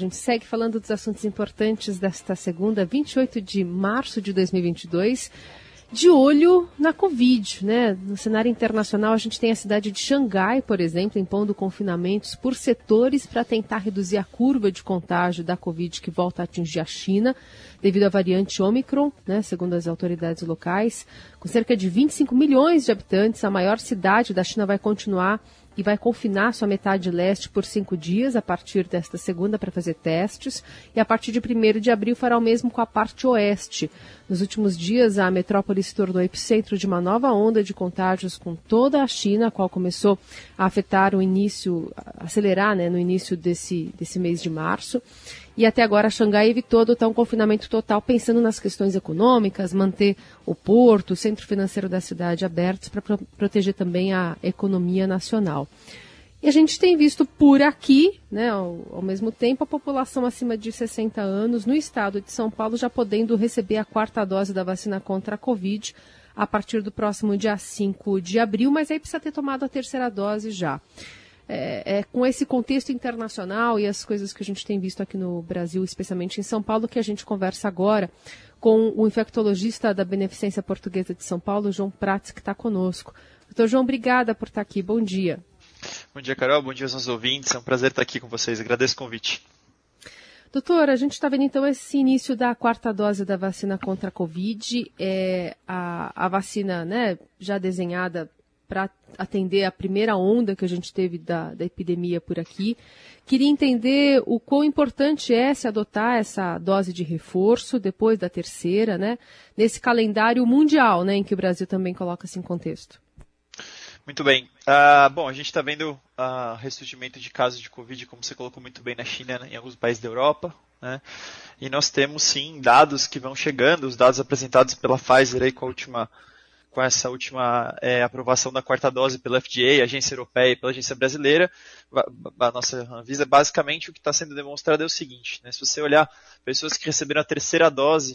A gente segue falando dos assuntos importantes desta segunda, 28 de março de 2022 de olho na Covid, né? No cenário internacional, a gente tem a cidade de Xangai, por exemplo, impondo confinamentos por setores para tentar reduzir a curva de contágio da Covid que volta a atingir a China, devido à variante Omicron, né? Segundo as autoridades locais. Com cerca de 25 milhões de habitantes, a maior cidade da China vai continuar e vai confinar sua metade leste por cinco dias a partir desta segunda para fazer testes e a partir de 1 de abril fará o mesmo com a parte oeste. Nos últimos dias, a metrópole se tornou epicentro de uma nova onda de contágios com toda a China, a qual começou a afetar o início, acelerar né, no início desse, desse mês de março. E até agora Xangai evitou adotar um confinamento total, pensando nas questões econômicas, manter o porto, o centro financeiro da cidade abertos para pro proteger também a economia nacional. E a gente tem visto por aqui, né, ao, ao, mesmo tempo, a população acima de 60 anos no estado de São Paulo já podendo receber a quarta dose da vacina contra a Covid a partir do próximo dia 5 de abril, mas aí precisa ter tomado a terceira dose já é, é, com esse contexto internacional e as coisas que a gente tem visto aqui no Brasil, especialmente em São Paulo, que a gente conversa agora com o infectologista da Beneficência Portuguesa de São Paulo, João Prats, que está conosco. Doutor João, obrigada por estar aqui. Bom dia. Bom dia, Carol. Bom dia aos nossos ouvintes. É um prazer estar aqui com vocês. Agradeço o convite. Doutor, a gente está vendo então esse início da quarta dose da vacina contra a Covid. É, a, a vacina né, já desenhada para atender a primeira onda que a gente teve da, da epidemia por aqui. Queria entender o quão importante é se adotar essa dose de reforço depois da terceira, né? Nesse calendário mundial, né, em que o Brasil também coloca-se em contexto. Muito bem. Uh, bom, a gente está vendo uh, ressurgimento de casos de Covid, como você colocou muito bem na China, né, em alguns países da Europa. Né? E nós temos sim dados que vão chegando, os dados apresentados pela Pfizer aí com a última com essa última é, aprovação da quarta dose pela FDA, Agência Europeia e pela Agência Brasileira, a nossa Anvisa, basicamente o que está sendo demonstrado é o seguinte, né, se você olhar pessoas que receberam a terceira dose,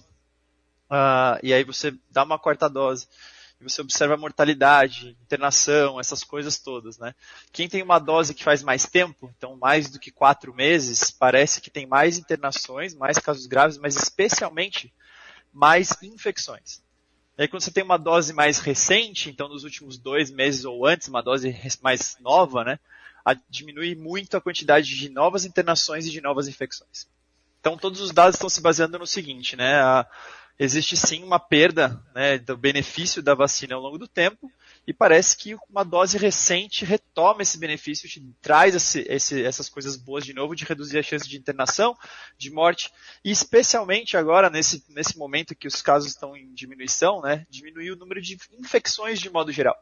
uh, e aí você dá uma quarta dose, e você observa a mortalidade, internação, essas coisas todas, né? Quem tem uma dose que faz mais tempo, então mais do que quatro meses, parece que tem mais internações, mais casos graves, mas especialmente mais infecções. E aí quando você tem uma dose mais recente, então nos últimos dois meses ou antes, uma dose mais nova, né, diminui muito a quantidade de novas internações e de novas infecções. Então todos os dados estão se baseando no seguinte, né, a, existe sim uma perda né, do benefício da vacina ao longo do tempo, e parece que uma dose recente retoma esse benefício, te traz esse, esse, essas coisas boas de novo, de reduzir a chance de internação, de morte, e especialmente agora, nesse, nesse momento que os casos estão em diminuição, né, diminuir o número de infecções de modo geral.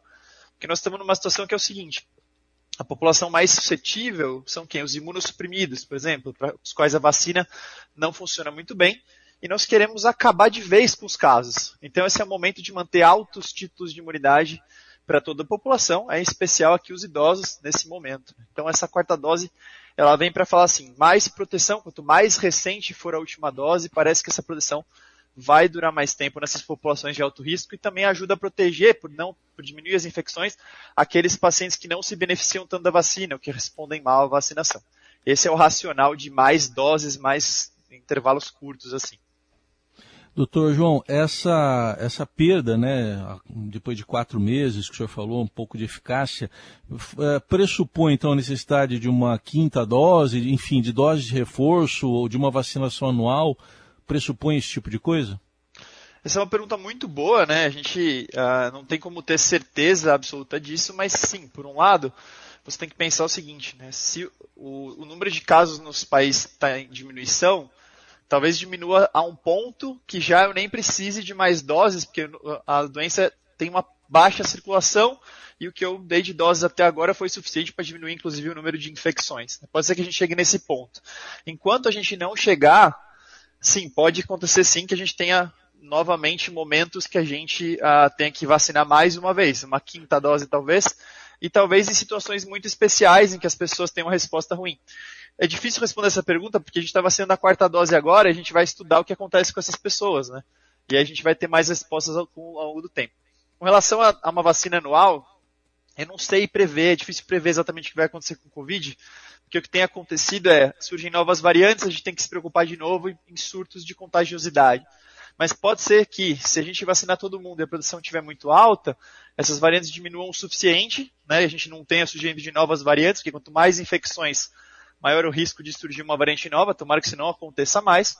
Porque nós estamos numa situação que é o seguinte, a população mais suscetível são quem? Os imunossuprimidos, por exemplo, para os quais a vacina não funciona muito bem, e nós queremos acabar de vez com os casos. Então esse é o momento de manter altos títulos de imunidade para toda a população, em especial aqui os idosos nesse momento. Então essa quarta dose, ela vem para falar assim, mais proteção, quanto mais recente for a última dose, parece que essa proteção vai durar mais tempo nessas populações de alto risco e também ajuda a proteger, por não por diminuir as infecções, aqueles pacientes que não se beneficiam tanto da vacina, ou que respondem mal à vacinação. Esse é o racional de mais doses, mais intervalos curtos assim. Doutor João, essa, essa perda, né, depois de quatro meses, que o senhor falou, um pouco de eficácia, é, pressupõe então a necessidade de uma quinta dose, enfim, de dose de reforço ou de uma vacinação anual? Pressupõe esse tipo de coisa? Essa é uma pergunta muito boa, né? A gente uh, não tem como ter certeza absoluta disso, mas sim, por um lado, você tem que pensar o seguinte, né? Se o, o número de casos nos países está em diminuição, talvez diminua a um ponto que já eu nem precise de mais doses, porque a doença tem uma baixa circulação e o que eu dei de doses até agora foi suficiente para diminuir, inclusive, o número de infecções. Pode ser que a gente chegue nesse ponto. Enquanto a gente não chegar, sim, pode acontecer sim que a gente tenha novamente momentos que a gente uh, tenha que vacinar mais uma vez, uma quinta dose talvez, e talvez em situações muito especiais em que as pessoas têm uma resposta ruim. É difícil responder essa pergunta porque a gente está vacinando a quarta dose agora e a gente vai estudar o que acontece com essas pessoas, né? E aí a gente vai ter mais respostas ao, ao longo do tempo. Com relação a, a uma vacina anual, eu não sei prever, é difícil prever exatamente o que vai acontecer com o Covid, porque o que tem acontecido é, surgem novas variantes, a gente tem que se preocupar de novo em surtos de contagiosidade. Mas pode ser que, se a gente vacinar todo mundo e a produção estiver muito alta, essas variantes diminuam o suficiente, né? A gente não tenha surgimento de novas variantes, porque quanto mais infecções, maior o risco de surgir uma variante nova, tomara que isso não aconteça mais.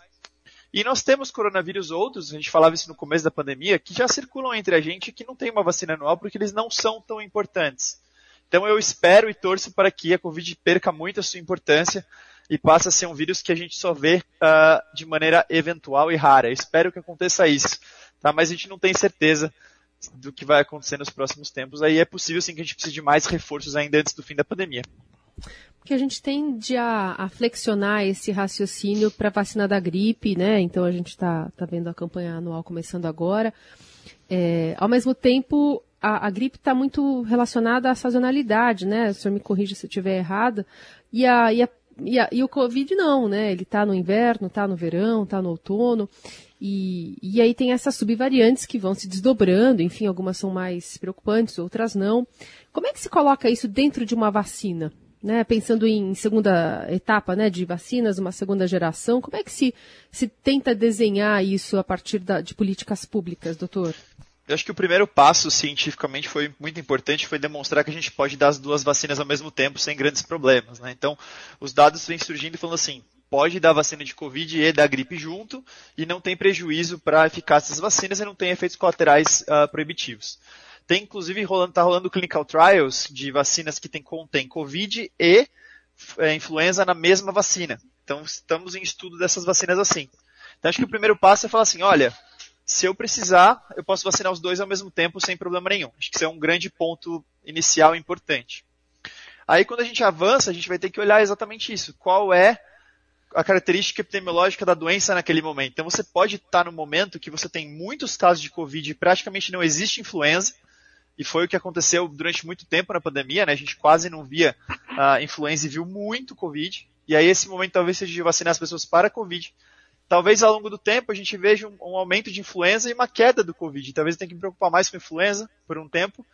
E nós temos coronavírus outros, a gente falava isso no começo da pandemia, que já circulam entre a gente que não tem uma vacina anual porque eles não são tão importantes. Então eu espero e torço para que a Covid perca muito a sua importância e passe a ser um vírus que a gente só vê uh, de maneira eventual e rara. Eu espero que aconteça isso, tá? mas a gente não tem certeza do que vai acontecer nos próximos tempos. Aí é possível sim que a gente precise de mais reforços ainda antes do fim da pandemia que a gente tende a, a flexionar esse raciocínio para vacina da gripe, né? Então a gente está tá vendo a campanha anual começando agora. É, ao mesmo tempo, a, a gripe está muito relacionada à sazonalidade, né? O senhor me corrija se eu estiver errada. E, a, e, a, e, a, e o Covid não, né? Ele está no inverno, está no verão, está no outono. E, e aí tem essas subvariantes que vão se desdobrando, enfim, algumas são mais preocupantes, outras não. Como é que se coloca isso dentro de uma vacina? Né, pensando em segunda etapa né, de vacinas, uma segunda geração, como é que se, se tenta desenhar isso a partir da, de políticas públicas, doutor? Eu acho que o primeiro passo cientificamente foi muito importante, foi demonstrar que a gente pode dar as duas vacinas ao mesmo tempo sem grandes problemas. Né? Então, os dados vêm surgindo falando assim, pode dar vacina de Covid e da gripe junto, e não tem prejuízo para a eficácia das vacinas e não tem efeitos colaterais uh, proibitivos. Tem inclusive rolando, tá rolando clinical trials de vacinas que tem, contém Covid e é, influenza na mesma vacina. Então estamos em estudo dessas vacinas assim. Então acho que o primeiro passo é falar assim, olha, se eu precisar, eu posso vacinar os dois ao mesmo tempo sem problema nenhum. Acho que isso é um grande ponto inicial importante. Aí quando a gente avança, a gente vai ter que olhar exatamente isso. Qual é a característica epidemiológica da doença naquele momento. Então você pode estar no momento que você tem muitos casos de Covid e praticamente não existe influenza, e foi o que aconteceu durante muito tempo na pandemia, né? A gente quase não via a uh, influenza e viu muito Covid. E aí esse momento talvez seja de vacinar as pessoas para Covid. Talvez ao longo do tempo a gente veja um, um aumento de influenza e uma queda do Covid. Talvez eu tenha que me preocupar mais com influenza por um tempo.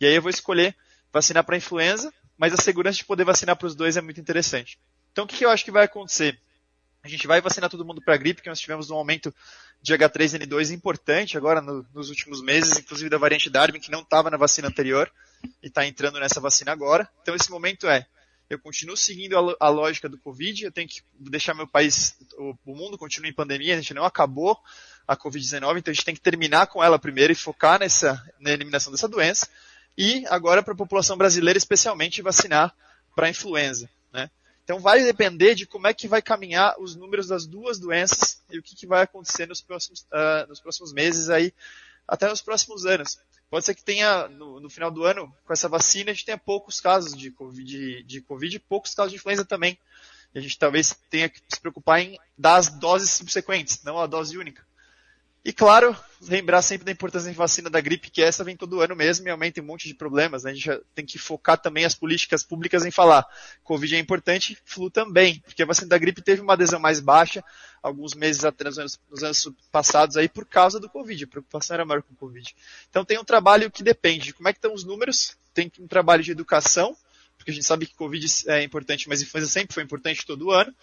E aí eu vou escolher vacinar para influenza, mas a segurança de poder vacinar para os dois é muito interessante. Então o que, que eu acho que vai acontecer? A gente vai vacinar todo mundo para gripe, que nós tivemos um aumento de H3N2 importante agora no, nos últimos meses, inclusive da variante Darwin, que não estava na vacina anterior e está entrando nessa vacina agora. Então esse momento é, eu continuo seguindo a, a lógica do Covid, eu tenho que deixar meu país, o, o mundo continua em pandemia, a gente não acabou a Covid-19, então a gente tem que terminar com ela primeiro e focar nessa, na eliminação dessa doença. E agora para a população brasileira, especialmente, vacinar para a influenza. Né? Então vai depender de como é que vai caminhar os números das duas doenças e o que, que vai acontecer nos próximos, uh, nos próximos meses aí, até nos próximos anos. Pode ser que tenha, no, no, final do ano, com essa vacina, a gente tenha poucos casos de COVID, de, de COVID e poucos casos de influenza também. E a gente talvez tenha que se preocupar em dar as doses subsequentes, não a dose única. E claro, lembrar sempre da importância da vacina da gripe, que essa vem todo ano mesmo e aumenta um monte de problemas. Né? A gente já tem que focar também as políticas públicas em falar. Covid é importante, flu também, porque a vacina da gripe teve uma adesão mais baixa alguns meses atrás, nos, nos anos passados aí por causa do Covid. A preocupação era maior com o Covid. Então tem um trabalho que depende de como é que estão os números, tem um trabalho de educação, porque a gente sabe que Covid é importante, mas influenza sempre foi importante todo ano.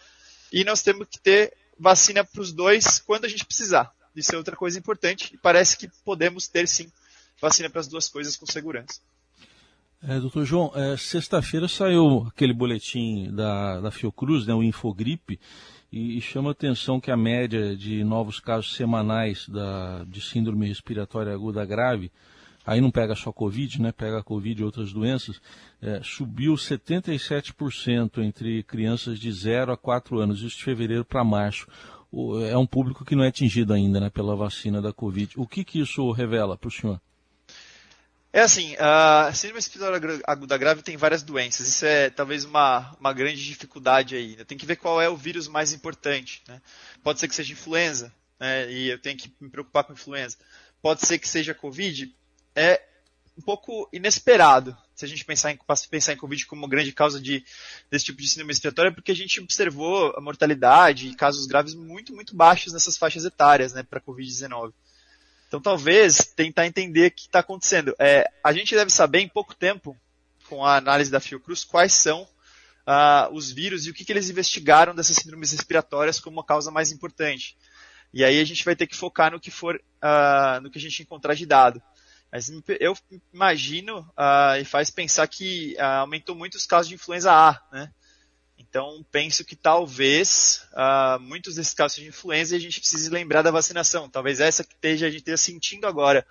E nós temos que ter vacina para os dois quando a gente precisar. Isso é outra coisa importante e parece que podemos ter sim vacina para as duas coisas com segurança. É, doutor João, é, sexta-feira saiu aquele boletim da, da Fiocruz, né, o Infogripe, e, e chama a atenção que a média de novos casos semanais da, de síndrome respiratória aguda grave, aí não pega só Covid, né, pega Covid e outras doenças, é, subiu 77% entre crianças de 0 a 4 anos, isso de fevereiro para março é um público que não é atingido ainda né, pela vacina da Covid. O que, que isso revela para o senhor? É assim, a síndrome respiratória aguda grave tem várias doenças. Isso é talvez uma, uma grande dificuldade aí. Tem que ver qual é o vírus mais importante. Né? Pode ser que seja influenza, né? e eu tenho que me preocupar com influenza. Pode ser que seja Covid. É um pouco inesperado se a gente pensar em, pensar em Covid como grande causa de, desse tipo de síndrome respiratória, porque a gente observou a mortalidade e casos graves muito, muito baixos nessas faixas etárias né, para Covid-19. Então, talvez tentar entender o que está acontecendo. É, a gente deve saber em pouco tempo com a análise da Fiocruz quais são uh, os vírus e o que, que eles investigaram dessas síndromes respiratórias como a causa mais importante. E aí a gente vai ter que focar no que for, uh, no que a gente encontrar de dado. Mas eu imagino uh, e faz pensar que uh, aumentou muito os casos de influenza A, né? Então penso que talvez muitos desses casos de influenza a gente precise lembrar da vacinação. Talvez essa que esteja, a gente esteja sentindo agora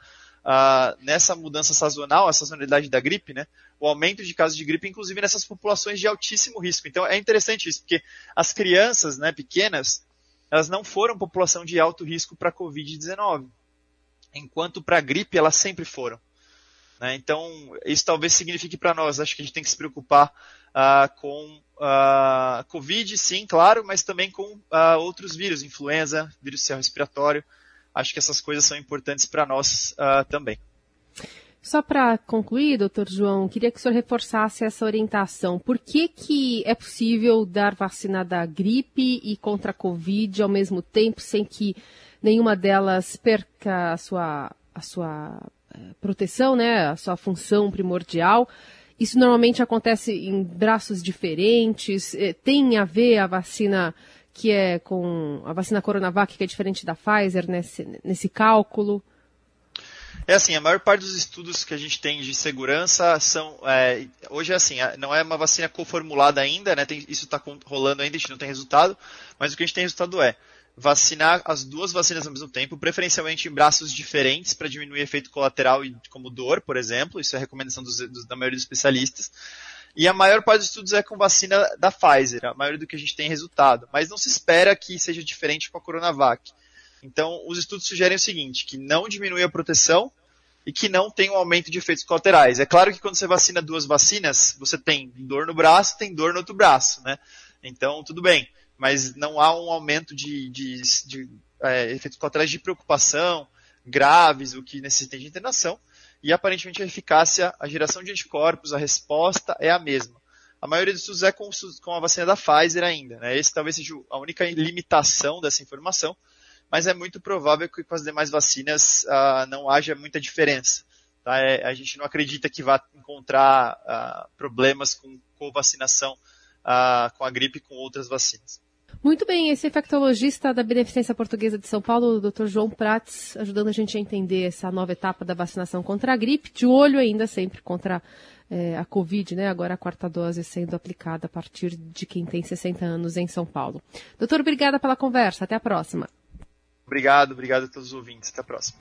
nessa mudança sazonal, a sazonalidade da gripe, né? O aumento de casos de gripe, inclusive nessas populações de altíssimo risco. Então é interessante isso, porque as crianças, né, pequenas, elas não foram população de alto risco para a Covid-19, enquanto para a gripe elas sempre foram. Né? Então, isso talvez signifique para nós, acho que a gente tem que se preocupar uh, com a uh, Covid, sim, claro, mas também com uh, outros vírus, influenza, vírus respiratório. Acho que essas coisas são importantes para nós ah, também. Só para concluir, doutor João, queria que o senhor reforçasse essa orientação. Por que, que é possível dar vacina da gripe e contra a Covid ao mesmo tempo, sem que nenhuma delas perca a sua, a sua eh, proteção, né, a sua função primordial? Isso normalmente acontece em braços diferentes. Eh, tem a ver a vacina que é com a vacina Coronavac, que é diferente da Pfizer, nesse, nesse cálculo? É assim, a maior parte dos estudos que a gente tem de segurança são. É, hoje é assim, não é uma vacina coformulada ainda, né? Tem, isso está rolando ainda, a gente não tem resultado, mas o que a gente tem resultado é vacinar as duas vacinas ao mesmo tempo, preferencialmente em braços diferentes para diminuir efeito colateral como dor, por exemplo. Isso é recomendação dos, dos, da maioria dos especialistas. E a maior parte dos estudos é com vacina da Pfizer, a maioria do que a gente tem resultado. Mas não se espera que seja diferente com a Coronavac. Então, os estudos sugerem o seguinte, que não diminui a proteção e que não tem um aumento de efeitos colaterais. É claro que quando você vacina duas vacinas, você tem dor no braço, tem dor no outro braço, né? Então, tudo bem. Mas não há um aumento de, de, de é, efeitos colaterais de preocupação graves, o que necessita de internação. E aparentemente a eficácia, a geração de anticorpos, a resposta é a mesma. A maioria dos estudos é com, com a vacina da Pfizer ainda. Né? Esse talvez seja a única limitação dessa informação mas é muito provável que com as demais vacinas uh, não haja muita diferença. Tá? É, a gente não acredita que vá encontrar uh, problemas com, com vacinação uh, com a gripe com outras vacinas. Muito bem, esse infectologista da Beneficência Portuguesa de São Paulo, o Dr. João Prats, ajudando a gente a entender essa nova etapa da vacinação contra a gripe, de olho ainda sempre contra é, a Covid, né? Agora a quarta dose sendo aplicada a partir de quem tem 60 anos em São Paulo. Doutor, obrigada pela conversa. Até a próxima. Obrigado, obrigado a todos os ouvintes. Até a próxima.